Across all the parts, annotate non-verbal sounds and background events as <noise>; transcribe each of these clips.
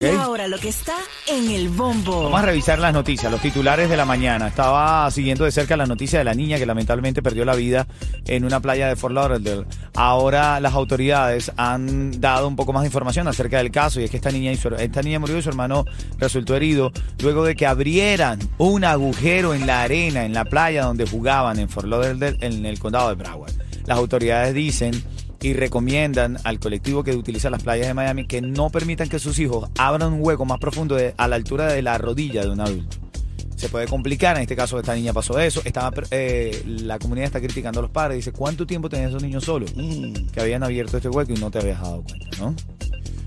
Y ahora lo que está en el bombo. Vamos a revisar las noticias, los titulares de la mañana. Estaba siguiendo de cerca la noticia de la niña que lamentablemente perdió la vida en una playa de Fort Lauderdale. Ahora las autoridades han dado un poco más de información acerca del caso y es que esta niña, y su- esta niña murió y su hermano resultó herido luego de que abrieran un agujero en la arena en la playa donde jugaban en Fort Lauderdale en el condado de Broward. Las autoridades dicen y recomiendan al colectivo que utiliza las playas de Miami que no permitan que sus hijos abran un hueco más profundo de- a la altura de la rodilla de un adulto. Se puede complicar, en este caso esta niña pasó eso, estaba, eh, la comunidad está criticando a los padres, dice, ¿cuánto tiempo tenían esos niños solos? Que habían abierto este hueco y no te habías dado cuenta, ¿no?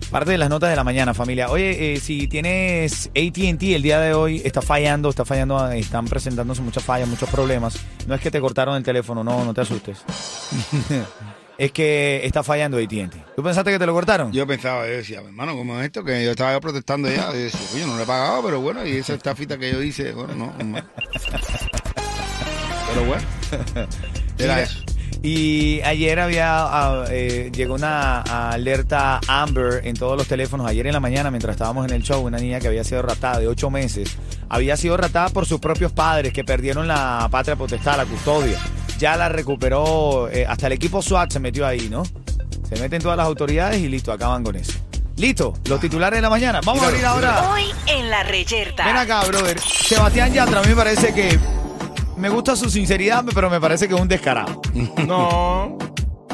Parte de las notas de la mañana, familia. Oye, eh, si tienes ATT el día de hoy, está fallando, está fallando, están presentándose muchas fallas, muchos problemas. No es que te cortaron el teléfono, no, no te asustes. <laughs> es que está fallando ATT. ¿Tú pensaste que te lo cortaron? Yo pensaba, yo decía, hermano, ¿cómo es esto? Que yo estaba protestando ya. Yo decía, oye, no le he pagado, pero bueno, y esa estafita que yo hice, bueno, no. no. <laughs> Pero bueno, era eso. Y ayer había ah, eh, llegó una alerta Amber en todos los teléfonos. Ayer en la mañana, mientras estábamos en el show, una niña que había sido raptada de ocho meses, había sido raptada por sus propios padres que perdieron la patria potestad, la custodia. Ya la recuperó, eh, hasta el equipo SWAT se metió ahí, ¿no? Se meten todas las autoridades y listo, acaban con eso. Listo, los titulares de la mañana. Vamos a abrir ahora. Hoy en la reyerta. Ven acá, brother. Sebastián Yatra, a mí me parece que. Me gusta su sinceridad, pero me parece que es un descarado. <laughs> No.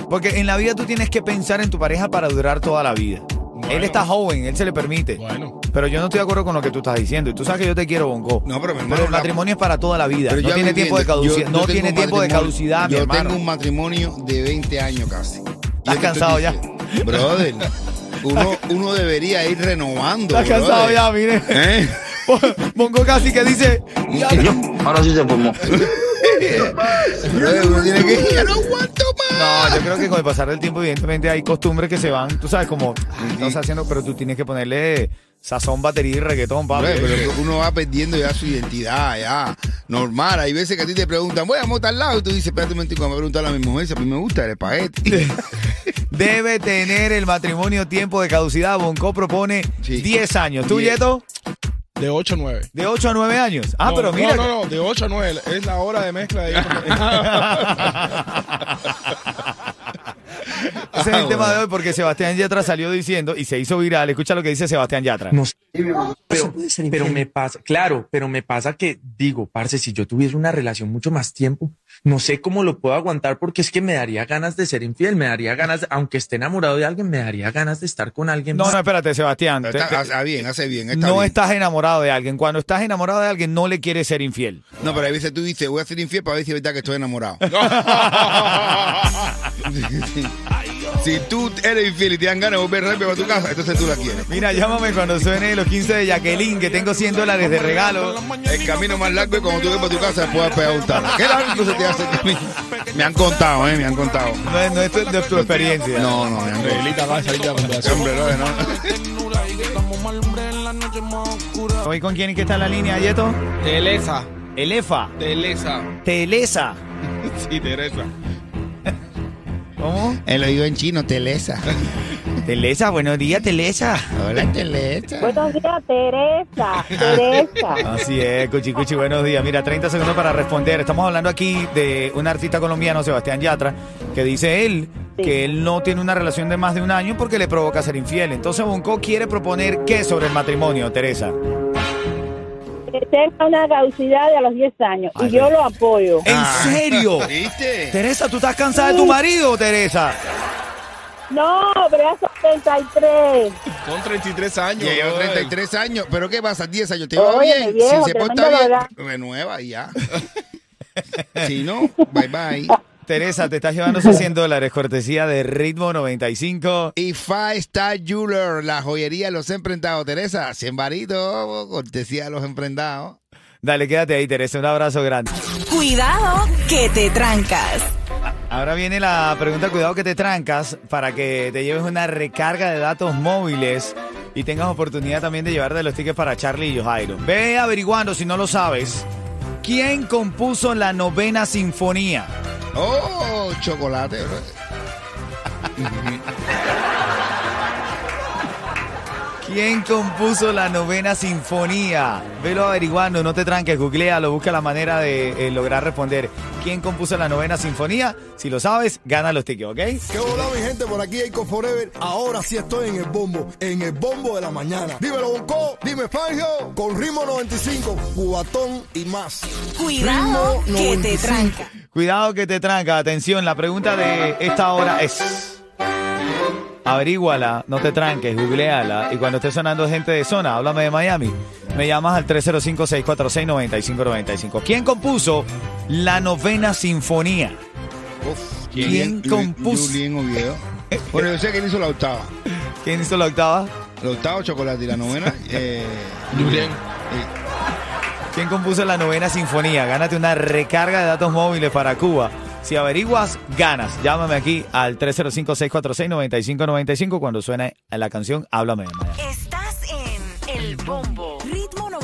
Porque en la vida tú tienes que pensar en tu pareja para durar toda la vida. Él está joven, él se le permite. Bueno. Pero yo no estoy de acuerdo con lo que tú estás diciendo. Y tú sabes que yo te quiero, Bonco. No, pero mi hermano, Pero el la- matrimonio es para toda la vida. Pero no tiene tiempo de caducidad. Yo- No yo tengo tiene un tiempo de matrimonio- caducidad, mi Yo hermano. tengo un matrimonio de 20 años casi. ¿Estás cansado ya? Brother, uno, uno debería ir renovando. Estás cansado ya, mire. ¿Eh? <laughs> Bonco casi que dice. Ahora sí se formó. <laughs> Brother, uno tiene que ir, ya no aguanto más. No, yo creo que con el pasar del tiempo, evidentemente, hay costumbres que se van. Tú sabes, como estás haciendo, pero tú tienes que ponerle sazón, batería y reggaetón, papi. Pero uno va perdiendo ya su identidad, ya. Normal. Hay veces que a ti te preguntan, voy a montar al lado. Y tú dices, espérate un momentico, me preguntar a mi mujer si a mí me gusta el espagueti. <laughs> Debe tener el matrimonio tiempo de caducidad. Bonco propone Sí. 10 años. ¿Tú, Diez. Yeto? De 8 a 9. De 8 a 9 años. Ah, no, pero mira. No, no, no, de 8 a 9. Es la hora de mezcla de <laughs> <laughs> Ese es el tema de hoy porque Sebastián Yatra salió diciendo y se hizo viral. Escucha lo que dice Sebastián Yatra. No sé. Pero, pero me pasa, claro, pero me pasa que digo, parce, si yo tuviese una relación mucho más tiempo, no sé cómo lo puedo aguantar porque es que me daría ganas de ser infiel, me daría ganas, de- aunque esté enamorado de alguien, me daría ganas de estar con alguien No, más. no, espérate, Sebastián. Te- Está- te- hace bien, hace bien. Está no bien. estás enamorado de alguien. Cuando estás enamorado de alguien, no le quieres ser infiel. No, pero a veces tú dices, voy a ser infiel para ver si es verdad que estoy enamorado. <laughs> <laughs> <laughs> si tú eres infiel y te dan ganas de volver rápido a tu casa, entonces tú la quieres. Mira, llámame cuando suene los 15 de Jacqueline, que tengo 100 dólares de regalo. El camino más largo es cuando tú ves para tu casa después de pegar un talo. ¿Qué largo se te hace el camino? Me han contado, ¿eh? Me han contado. No es, no es tu, no es tu experiencia. No, no, me han contado. Relita va a salir de hombre, no, no. ¿Hoy con quién es que está en la línea, Yeto? Telesa. Elefa. Telesa. Telesa. <laughs> Sí, Teresa. ¿Cómo? Él lo digo en chino, Telesa. Telesa, buenos días, Telesa. Hola, Telesa. Buenos días, Teresa. Teresa. <laughs> Así es, Cuchi Cuchi, buenos días. Mira, 30 segundos para responder. Estamos hablando aquí de un artista colombiano, Sebastián Yatra, que dice él que él no tiene una relación de más de un año porque le provoca ser infiel. Entonces Bonco quiere proponer qué sobre el matrimonio, Teresa. Que tenga una caducidad de a los 10 años. Ay, y yo lo apoyo. ¿En serio? <laughs> ¿Viste? Teresa, ¿tú estás cansada de tu marido, Teresa? No, pero ya son 33. Son 33 años. Ya llevo brother. 33 años. ¿Pero qué pasa? 10 años. ¿Te va Oye, bien? viejo, si se porta bien, verdad. renueva y ya. <laughs> si no, bye bye. Teresa, te estás llevando esos 100 dólares, cortesía de Ritmo 95. Y Five Star Jeweler, la joyería de los emprendados. Teresa, 100 varitos, cortesía de los emprendados. Dale, quédate ahí, Teresa. Un abrazo grande. Cuidado que te trancas. Ahora viene la pregunta, cuidado que te trancas, para que te lleves una recarga de datos móviles y tengas oportunidad también de llevarte los tickets para Charlie y Jairo. Ve averiguando, si no lo sabes, ¿quién compuso la novena sinfonía? Oh, chocolate. ¿Quién compuso la novena sinfonía? Velo averiguando, no te tranques, googlealo, busca la manera de eh, lograr responder. ¿Quién compuso la novena sinfonía? Si lo sabes, gana los tickets, ¿ok? ¿Qué hola mi gente? Por aquí Eiko Forever. Ahora sí estoy en el bombo, en el bombo de la mañana. Dímelo Bonco, dime Fangio, con ritmo 95, cubatón y más. Cuidado Ritmo que te 95. tranca. Cuidado que te tranca. Atención, la pregunta de esta hora es... Averíguala, no te tranques, googleala. Y cuando esté sonando gente de zona, háblame de Miami. Me llamas al 305-646-9595. ¿Quién compuso la novena sinfonía? Uf, ¿Quién compuso? Julien Oviedo. <laughs> Bueno, yo sé quién hizo la octava. ¿Quién hizo la octava? La octava, chocolate y la novena. <laughs> Eh, Julien. ¿Quién compuso la novena sinfonía? Gánate una recarga de datos móviles para Cuba. Si averiguas, ganas. Llámame aquí al 305-646-9595 cuando suene la canción Háblame. Estás en El Bombo.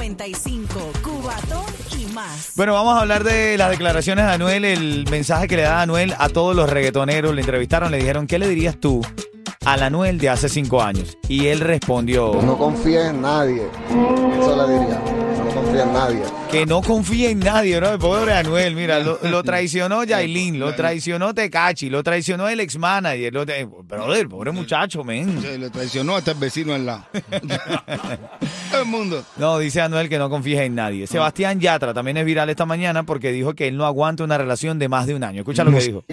Ritmo 95, Cubatón y más. Bueno, vamos a hablar de las declaraciones de Anuel, el mensaje que le da Anuel a todos los reggaetoneros. Le entrevistaron, le dijeron, ¿qué le dirías tú al Anuel de hace cinco años? Y él respondió No confíes en nadie. Eso le diría. En nadie. que no confía en nadie, ¿no? El pobre Anuel, mira, lo, lo <laughs> traicionó Yailin, lo traicionó Tecachi, lo traicionó el ex manager. Lo tra- Brother, pobre muchacho, men. se lo traicionó hasta el vecino al lado. <laughs> Todo el mundo. No, dice Anuel que no confía en nadie. Sebastián Yatra también es viral esta mañana porque dijo que él no aguanta una relación de más de un año. Escucha lo que dijo.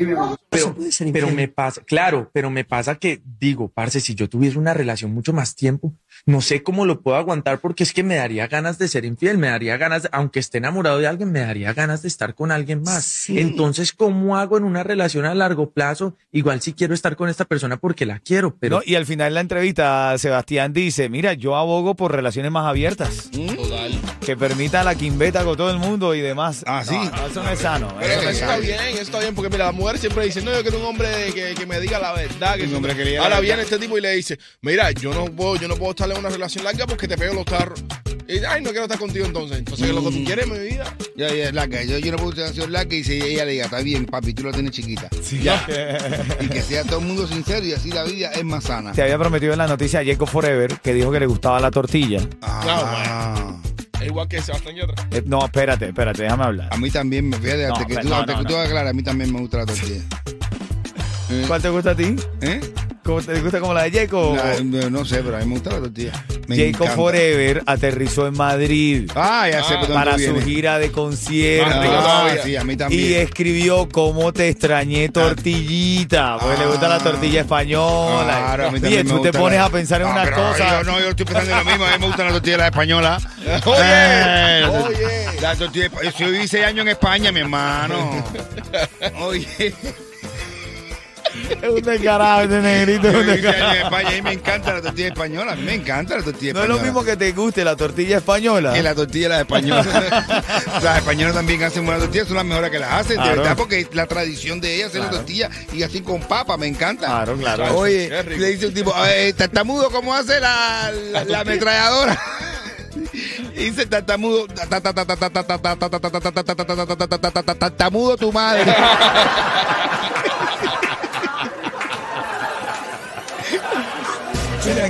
Pero, pero me pasa, claro, pero me pasa que digo, parce, si yo tuviese una relación mucho más tiempo, no sé cómo lo puedo aguantar porque es que me daría ganas de ser infiel, me daría ganas, de- aunque esté enamorado de alguien, me daría ganas de estar con alguien más. Entonces, ¿cómo hago en una relación a largo plazo? Igual si quiero estar con esta persona porque la quiero, pero No, y al final de la entrevista, Sebastián dice, mira, yo abogo por relaciones más abiertas, Total. que permita la quimbeta con todo el mundo y demás. Ah, sí. No, no, eso no es sano. Pero eso no es eso está sano. bien, eso está bien, porque mira, la mujer siempre dice, no, yo quiero un hombre que, que me diga la verdad. Que Un hombre que Ahora viene este tipo y le dice, mira, yo no puedo, yo no puedo estar en una relación larga porque te pego los tarros. Y ay, no quiero estar contigo entonces. Entonces, ¿qué es lo que tú quieres, mi vida? Ya, ya, larga. Yo, yo no puedo hacer larga y si ella le diga, está bien, papi, tú la tienes chiquita. Ya. <laughs> y que sea todo el mundo sincero y así la vida es más sana. Se había prometido en la noticia a Jacob Forever que dijo que le gustaba la tortilla. Ah, Es igual que Sebastián Yatra. Eh, no, espérate, espérate, déjame hablar. A mí también, me fíjate, No, hasta que tú, no, no, que tú no. aclaras, a mí también me gusta la tortilla. Eh, ¿Cuál te gusta a ti? ¿Eh? ¿Cómo te gusta como la de Jacob? La- no, no sé, pero a mí me gusta la tortilla. Me Jacob encanta. Forever aterrizó en Madrid Ah, ya sé Ah, por dónde para viene. su gira de conciertos. Ah, todavía. sí, a mí Y también. escribió cómo te extrañé tortillita, porque le gusta la tortilla española. Claro, a mí y también me tú te gusta pones la- a pensar en unas pero cosas. Yo, no, yo estoy pensando en lo mismo. A mí me gusta la tortilla la española. <laughs> Oye, Eh, la- oye. La tortilla, de- yo viví seis años en España, mi hermano. <laughs> Oye, Es un descarado ese negrito. es un descarado. en España y me encanta la tortilla española. A mí me encanta la tortilla No es española. lo mismo que te guste la tortilla española. Que la tortilla de las españolas. las españolas también hacen buenas tortillas, son las mejores que las hacen, de Claro. verdad, porque la tradición de ellas hacer la tortilla y así con papa, me encanta. Claro, claro. Oye, le dice un tipo, a tartamudo, ¿cómo hace la, la, la ametralladora? Dice tartamudo, tartamudo tu madre.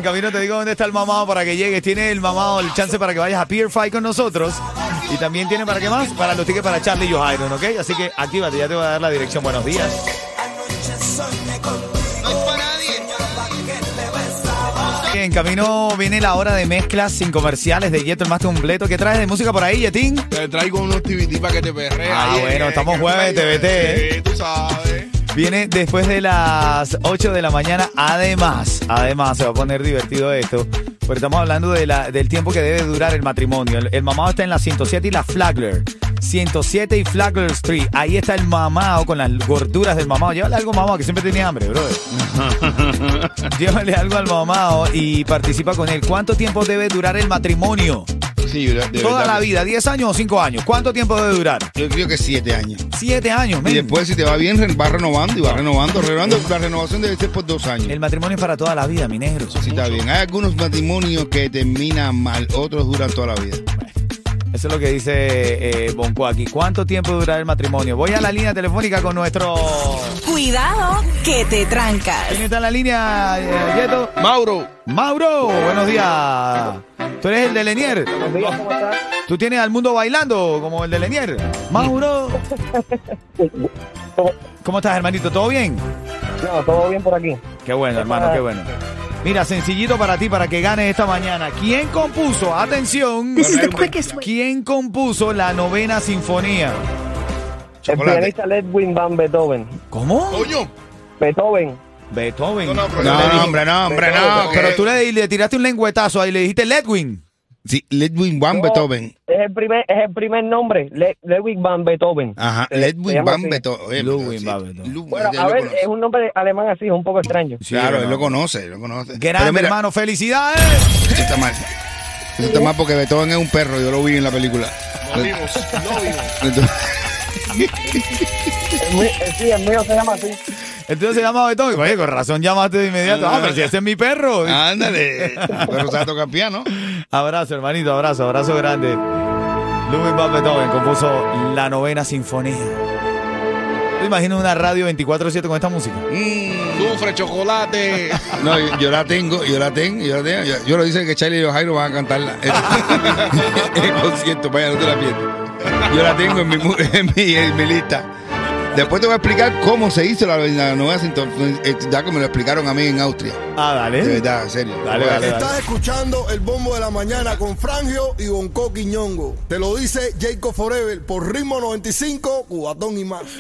En camino te digo dónde está el mamado para que llegues. Tiene el mamado el chance para que vayas a Pier Fight con nosotros. Y también tiene para qué más? Para los tickets para Charlie y Johairon, ¿ok? Así que actívate, ya te voy a dar la dirección. Buenos días. En camino viene la hora de mezclas sin comerciales de Yeto, el más completo. ¿Qué traes de música por ahí, Yetín? Te traigo unos TBT para que te perrees. Ah, bueno, eh, estamos jueves, TBT, ¿eh? Sí, tú sabes. Viene después de las 8 de la mañana. Además, además se va a poner divertido esto. Porque estamos hablando de la, del tiempo que debe durar el matrimonio. El, el mamado está en la 107 y la Flagler. 107 y Flagler Street. Ahí está el mamado con las gorduras del mamado. Llévale algo mamado que siempre tenía hambre, brother. <laughs> Llévale algo al mamado y participa con él. ¿Cuánto tiempo debe durar el matrimonio? Sí, Toda verdad la vida, 10 años o 5 años. ¿Cuánto tiempo debe durar? Yo creo que siete años. 7 años, Y después, si te va bien, re- va renovando y va renovando, renovando. La renovación debe ser por dos años. El matrimonio es para toda la vida, mi negro. Sí, está bien. Hay algunos matrimonios que terminan mal, otros duran toda la vida. Eso es lo que dice eh, Bonco aquí. ¿Cuánto tiempo durará el matrimonio? Voy a la línea telefónica con nuestro... Cuidado que te trancas. ¿Quién está en la línea, eh, Yeto? Mauro. Mauro, buenos días. ¿Tú eres el de Lenier? Buenos días, ¿cómo estás? ¿Tú tienes al mundo bailando como el de Lenier? Mauro. ¿Cómo estás, hermanito? ¿Todo bien? No, todo bien por aquí. Qué bueno, hermano, qué bueno. Mira, sencillito para ti, para que ganes esta mañana. ¿Quién compuso, atención, quién compuso la novena sinfonía? El pianista Ludwig van Beethoven. ¿Cómo? Coño. Beethoven. Beethoven. No, no, pero hombre, no, hombre, no. Pero tú le, le tiraste un lengüetazo ahí, le dijiste Ledwin. Sí, Ludwig van No, Beethoven. Es el primer, es el primer nombre, Le- Ludwig van Beethoven. Ajá, Ludwig llama van. Beethoven. Ludwig van Beethoven. Bueno, a lo ver, conoce. es un nombre alemán así, es un poco extraño. Claro, él lo conoce, lo conoce. Grande, mira, hermano, felicidades. Eso está mal. Eso está mal porque Beethoven es un perro, yo lo vi en la película. No vimos, no vimos. Eh, sí, el mío se llama así. Entonces se llama Beethoven. Oye, con razón llamaste de inmediato. Ah, pero si ese es mi perro. Ándale, pero sabe tocar piano. Abrazo, hermanito, abrazo, abrazo grande. Ludwig van Beethoven compuso la novena sinfonía. ¿Te imaginas una radio 24-7 con esta música? Mm. Sufre chocolate. No, yo, yo la tengo, yo la tengo, yo la tengo. Yo, yo lo dice que Charlie y los Jairo van a cantarla. En <laughs> el concierto, vaya, no te la pierdas. Yo la tengo en mi, mu- en mi, en mi lista. Después te voy a explicar cómo se hizo la, la nueva sintonía, ya que me lo explicaron a mí en Austria. Ah, dale. De verdad, en serio. Dale, dale, dale. Estás escuchando el bombo de la mañana con Frangio y Bonco Quiñongo. Te lo dice Jacob Forever por ritmo 95, Cubatón y más.